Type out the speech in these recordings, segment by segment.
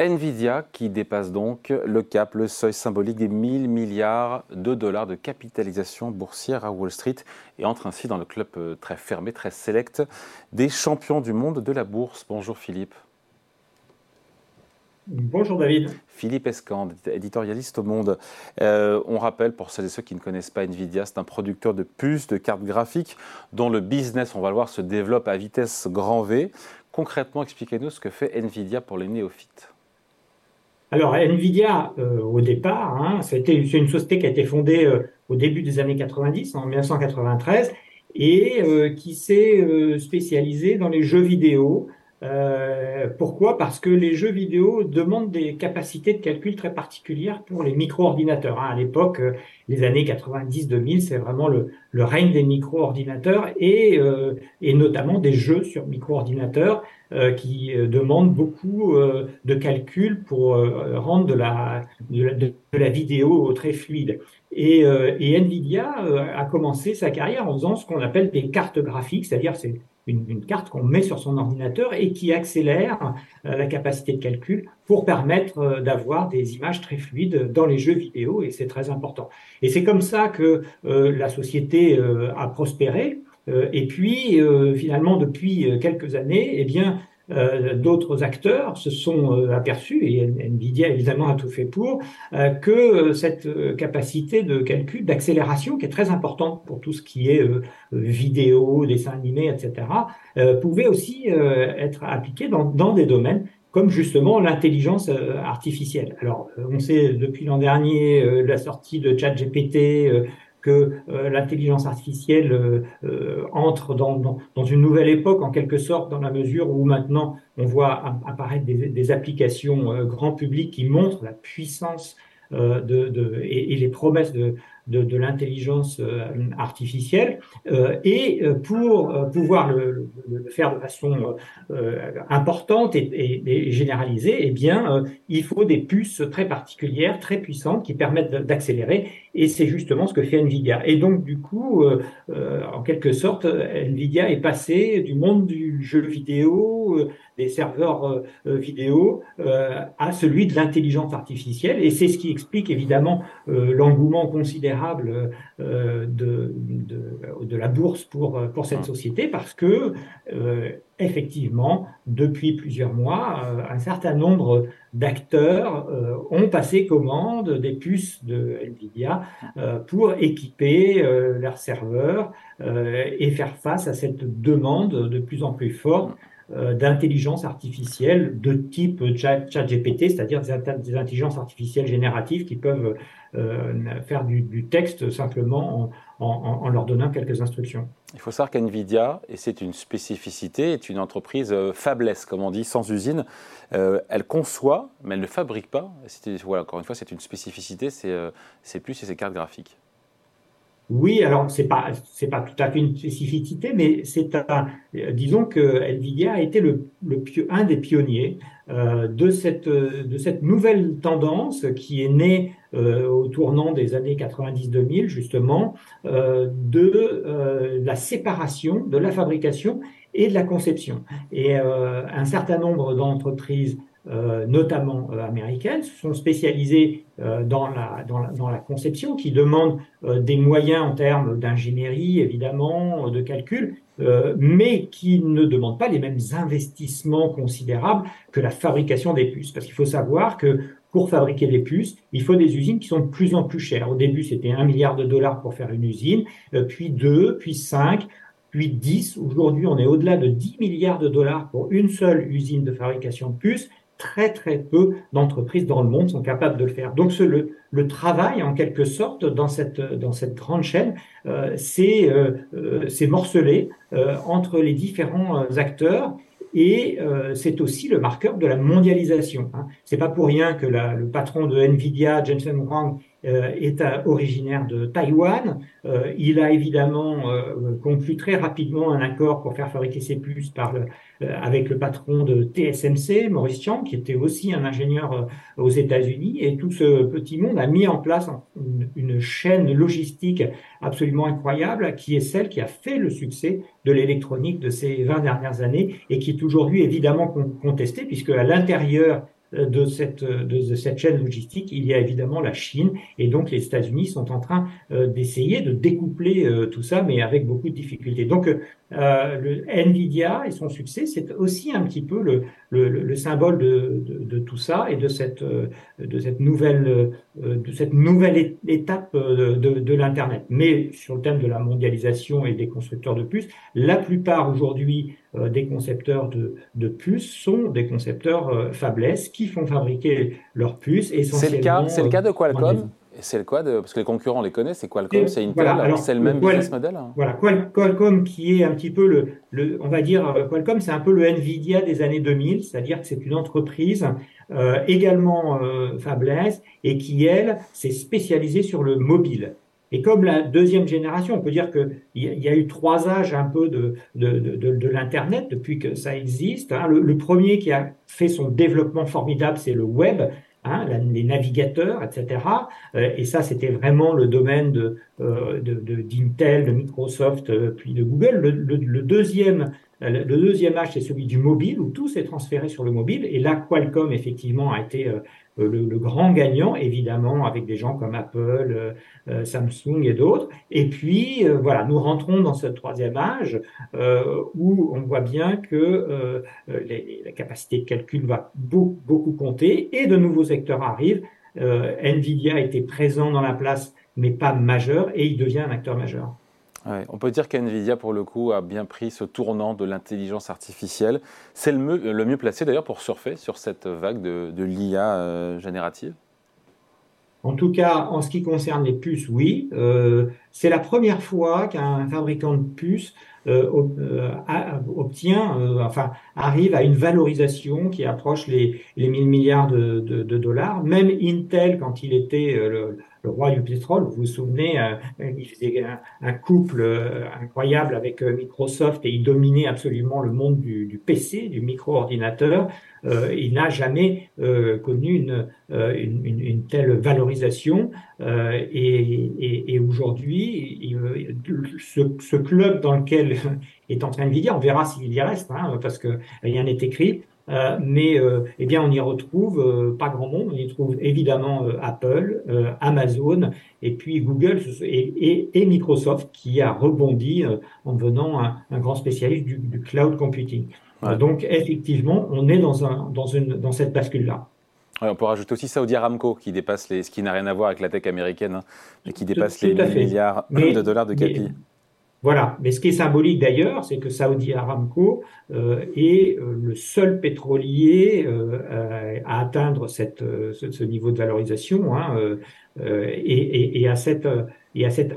Nvidia qui dépasse donc le cap, le seuil symbolique des 1000 milliards de dollars de capitalisation boursière à Wall Street et entre ainsi dans le club euh, très fermé, très select des champions du monde de la bourse. Bonjour Philippe. Bonjour David. Philippe Escande, éditorialiste au Monde. Euh, on rappelle pour celles et ceux qui ne connaissent pas Nvidia, c'est un producteur de puces, de cartes graphiques dont le business, on va le voir, se développe à vitesse grand V. Concrètement, expliquez-nous ce que fait Nvidia pour les néophytes. Alors, Nvidia, euh, au départ, hein, c'est une société qui a été fondée euh, au début des années 90, en 1993, et euh, qui s'est spécialisée dans les jeux vidéo. Pourquoi? Parce que les jeux vidéo demandent des capacités de calcul très particulières pour les micro-ordinateurs. Hein. À l'époque, les années 90-2000, c'est vraiment le, le, règne des micro-ordinateurs et, et notamment des jeux sur micro-ordinateurs euh, qui euh, demande beaucoup euh, de calculs pour rendre de la, de la, vidéo très fluide. Et, et Nvidia a commencé sa carrière en faisant ce qu'on appelle des cartes graphiques, c'est-à-dire c'est une, une, carte qu'on met sur son ordinateur et qui accélère la capacité de calcul pour permettre d'avoir des images très fluides dans les jeux vidéo et c'est très important. Et c'est comme ça que la société a prospéré euh, et puis, euh, finalement, depuis euh, quelques années, eh bien, d'autres acteurs se sont aperçus, et Nvidia évidemment a tout fait pour, que cette capacité de calcul, d'accélération, qui est très importante pour tout ce qui est vidéo, dessin animé, etc., pouvait aussi être appliquée dans, des domaines comme justement l'intelligence artificielle. Alors, on sait depuis l'an dernier la sortie de ChatGPT, que euh, l'intelligence artificielle euh, euh, entre dans, une nouvelle époque en quelque sorte, dans la mesure où maintenant on voit apparaître des, applications grand public qui montrent la puissance de, et, les promesses de, de, l'intelligence artificielle. et pour pouvoir le, faire de façon importante et, et, généralisée, eh bien, il faut des puces très particulières, très puissantes, qui permettent d'accélérer et c'est justement ce que fait Nvidia. Et donc, du coup, euh, euh, en quelque sorte, Nvidia est passé du monde du jeu vidéo, euh, des serveurs vidéo, à celui de l'intelligence artificielle. Et c'est ce qui explique évidemment l'engouement considérable de, de, de, la bourse pour, pour cette société, parce que effectivement, depuis plusieurs mois, un certain nombre d'acteurs euh, ont passé commande des puces de Nvidia euh, pour équiper euh, leurs serveurs et faire face à cette demande de plus en plus forte d'intelligence artificielle de type ChatGPT, c'est-à-dire des, intelligences artificielles génératives qui peuvent faire du, texte simplement en, leur donnant quelques instructions. Il faut savoir qu'NVIDIA, et c'est une spécificité, est une entreprise euh, fabless, comme on dit, sans usine. Euh, elle conçoit, mais elle ne fabrique pas. Voilà, encore une fois, c'est une spécificité, c'est euh, plus et ses cartes graphiques. Oui, alors c'est pas c'est pas tout à fait une spécificité, mais c'est un disons que Nvidia a été le, le un des pionniers euh, de cette de cette nouvelle tendance qui est née euh, au tournant des années 90-2000 justement euh, de euh, la séparation de la fabrication et de la conception. Et euh, un certain nombre d'entreprises euh, notamment euh, américaines, sont spécialisées euh, dans, la, dans, la, dans, la, conception, qui demandent des moyens en termes d'ingénierie, évidemment, de calcul, mais qui ne demandent pas les mêmes investissements considérables que la fabrication des puces. Parce qu'il faut savoir que pour fabriquer des puces, il faut des usines qui sont de plus en plus chères. Au début, c'était un milliard de dollars pour faire une usine, puis deux, puis cinq, puis 10. Aujourd'hui, on est au-delà de 10 milliards de dollars pour une seule usine de fabrication de puces très très peu d'entreprises dans le monde sont capables de le faire. Donc le, le travail en quelque sorte dans cette dans cette grande chaîne, euh, c'est euh, euh morcelé euh, entre les différents acteurs et c'est aussi le marqueur de la mondialisation. Hein. C'est pas pour rien que le patron de Nvidia, Jensen Huang, est originaire de Taïwan. Euh, il a évidemment euh, conclu très rapidement un accord pour faire fabriquer ses puces par le, avec le patron de TSMC, Maurice Chiang, qui était aussi un ingénieur aux États-Unis. Et tout ce petit monde a mis en place une, une, chaîne logistique absolument incroyable, qui est celle qui a fait le succès de l'électronique de ces 20 dernières années et qui est aujourd'hui évidemment contestée, puisque à l'intérieur de cette, de, cette chaîne logistique, il y a évidemment la Chine et donc les États-Unis sont en train d'essayer de découpler tout ça, mais avec beaucoup de difficultés. Donc le Nvidia et son succès, c'est aussi un petit peu le, le, le symbole de, de, de, tout ça et de cette, de cette nouvelle, de cette nouvelle étape de, de l'internet. Mais sur le thème de la mondialisation et des constructeurs de puces, la plupart aujourd'hui euh, des concepteurs de, de, puces sont des concepteurs euh, fabless qui font fabriquer leurs puces essentiellement. C'est le cas, de Qualcomm c'est le quoi Parce que les concurrents les connaissent, c'est Qualcomm, c'est Intel, c'est le même business model hein. Voilà, Qualcomm qui est un petit peu le, le on va dire, euh, Qualcomm c'est un peu le Nvidia des années 2000, c'est-à-dire que c'est une entreprise euh, également euh, fabless et qui, elle, s'est spécialisée sur le mobile. Et comme la deuxième génération, on peut dire qu'il y, a eu trois âges un peu de, de, de, l'Internet depuis que ça existe. Hein. Le, premier qui a fait son développement formidable, c'est le web, hein, les navigateurs, etc. Euh, et ça, c'était vraiment le domaine de, euh, d'Intel, de, Microsoft, euh, puis de Google. Le, le, le deuxième le deuxième âge, c'est celui du mobile, où tout s'est transféré sur le mobile. Et là, Qualcomm, effectivement, a été euh, le, grand gagnant, évidemment, avec des gens comme Apple, euh, euh, Samsung et d'autres. Et puis, voilà, nous rentrons dans ce troisième âge où on voit bien que la capacité de calcul va beaucoup, beaucoup compter et de nouveaux secteurs arrivent. Nvidia était présent dans la place, mais pas majeur, et il devient un acteur majeur on peut dire qu'NVIDIA, pour le coup, a bien pris ce tournant de l'intelligence artificielle. C'est le, mieux, placé d'ailleurs pour surfer sur cette vague de, l'IA euh, générative? En tout cas, en ce qui concerne les puces, oui. Euh, c'est la première fois qu'un fabricant de puces euh, obtient, enfin, arrive à une valorisation qui approche les, les 1000 milliards de, dollars. Même Intel, quand il était le roi du pétrole. Vous vous souvenez, euh, il faisait un, couple euh, incroyable avec euh, Microsoft et il dominait absolument le monde du, PC, du micro-ordinateur. il n'a jamais connu une, une, telle valorisation. et, aujourd'hui, ce, club dans lequel est en train de vivre, on verra s'il y reste, hein, parce que rien n'est écrit. Euh, mais euh, eh bien, on y retrouve euh, pas grand monde. On y trouve évidemment Apple, Amazon, et puis Google et, et, Microsoft qui a rebondi en devenant un, un, grand spécialiste du, du cloud computing. Donc, effectivement, on est dans, un, dans, une, dans cette bascule-là. On peut rajouter aussi Saudi Aramco qui dépasse les, ce qui n'a rien à voir avec la tech américaine, hein, mais qui dépasse les milliards de dollars de capi. Voilà. Mais ce qui est symbolique d'ailleurs, c'est que Saudi Aramco euh, est euh, le seul pétrolier euh, à atteindre cette, ce, niveau de valorisation hein, et, et, à cette et à cette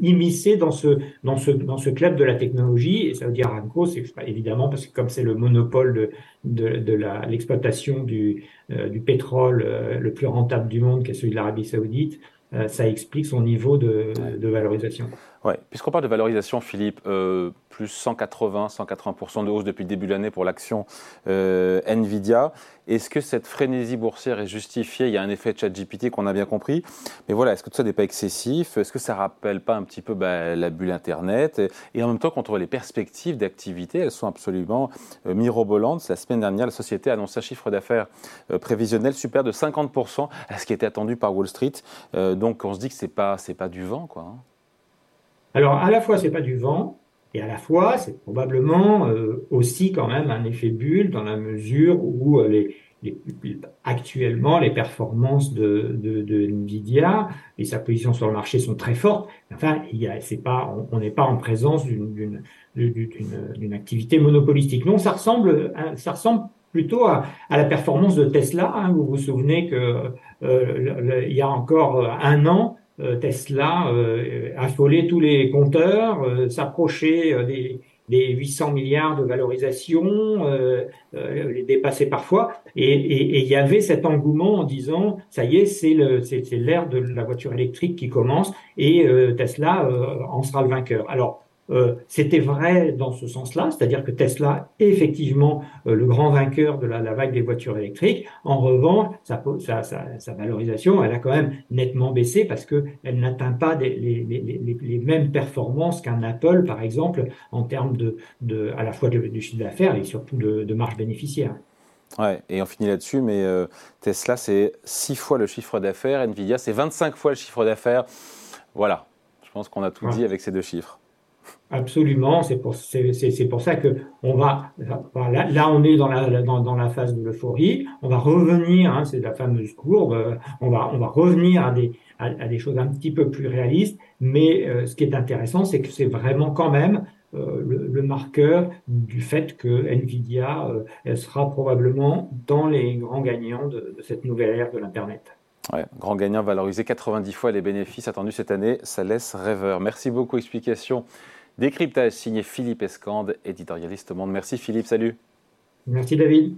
immiscé dans ce dans ce dans ce club de la technologie. Et Saudi Aramco, c'est évidemment parce que comme c'est le monopole de de, de l'exploitation du du pétrole le plus rentable du monde, qui est celui de l'Arabie Saoudite, ça explique son niveau de, de valorisation. Ouais. Puisqu'on parle de valorisation, Philippe, euh, plus 180, 180% de hausse depuis le début de l'année pour l'action euh, Nvidia. Est-ce que cette frénésie boursière est justifiée? Il y a un effet de chat GPT qu'on a bien compris. Mais voilà, est-ce que tout ça n'est pas excessif? Est-ce que ça rappelle pas un petit peu bah, la bulle Internet? Et en même temps, quand on voit les perspectives d'activité, elles sont absolument euh, mirobolantes. La semaine dernière, la société a annoncé un chiffre d'affaires euh, prévisionnel super de 50% à ce qui était attendu par Wall Street. Donc on se dit que c'est pas, c'est pas du vent, quoi. Hein. Alors, à la fois, c'est pas du vent, et à la fois, c'est probablement euh, aussi quand même un effet bulle dans la mesure où euh, les, les, actuellement les performances de, de, de, Nvidia et sa position sur le marché sont très fortes. Enfin, il c'est pas, on n'est pas en présence d'une, activité monopolistique. Non, ça ressemble, ça ressemble plutôt à, à la performance de Tesla. Hein. Vous vous souvenez que euh, il y a encore un an, euh, Tesla euh, affolait tous les compteurs, euh, s'approchait des, des 800 milliards de valorisation, euh, les dépasser parfois, et il y avait cet engouement en disant ça y est, c'est l'ère de la voiture électrique qui commence et Tesla en sera le vainqueur. Alors euh, c'était vrai dans ce sens-là, c'est-à-dire que Tesla est effectivement euh, le grand vainqueur de la, vague des voitures électriques. En revanche, sa, sa, valorisation, elle a quand même nettement baissé parce qu'elle n'atteint pas les, les, mêmes performances qu'un Apple, par exemple, en termes de, de à la fois de, chiffre d'affaires et surtout de, de marge bénéficiaire. Ouais, et on finit là-dessus, mais euh, Tesla, c'est 6 fois le chiffre d'affaires, Nvidia, c'est 25 fois le chiffre d'affaires. Voilà, je pense qu'on a tout dit avec ces deux chiffres. Absolument, c'est pour, pour ça que on va, là, là on est dans la, dans, la phase de l'euphorie, on va revenir, hein, c'est la fameuse courbe, on va, on va revenir à des, à, des choses un petit peu plus réalistes, mais euh, ce qui est intéressant, c'est que c'est vraiment quand même euh, le, marqueur du fait que Nvidia euh, elle sera probablement dans les grands gagnants de, de cette nouvelle ère de l'Internet. Ouais, grand gagnant valorisé 90 fois les bénéfices attendus cette année, ça laisse rêveur. Merci beaucoup, explication Décryptage signé Philippe Escande, éditorialiste au Monde. Merci Philippe, salut. Merci David.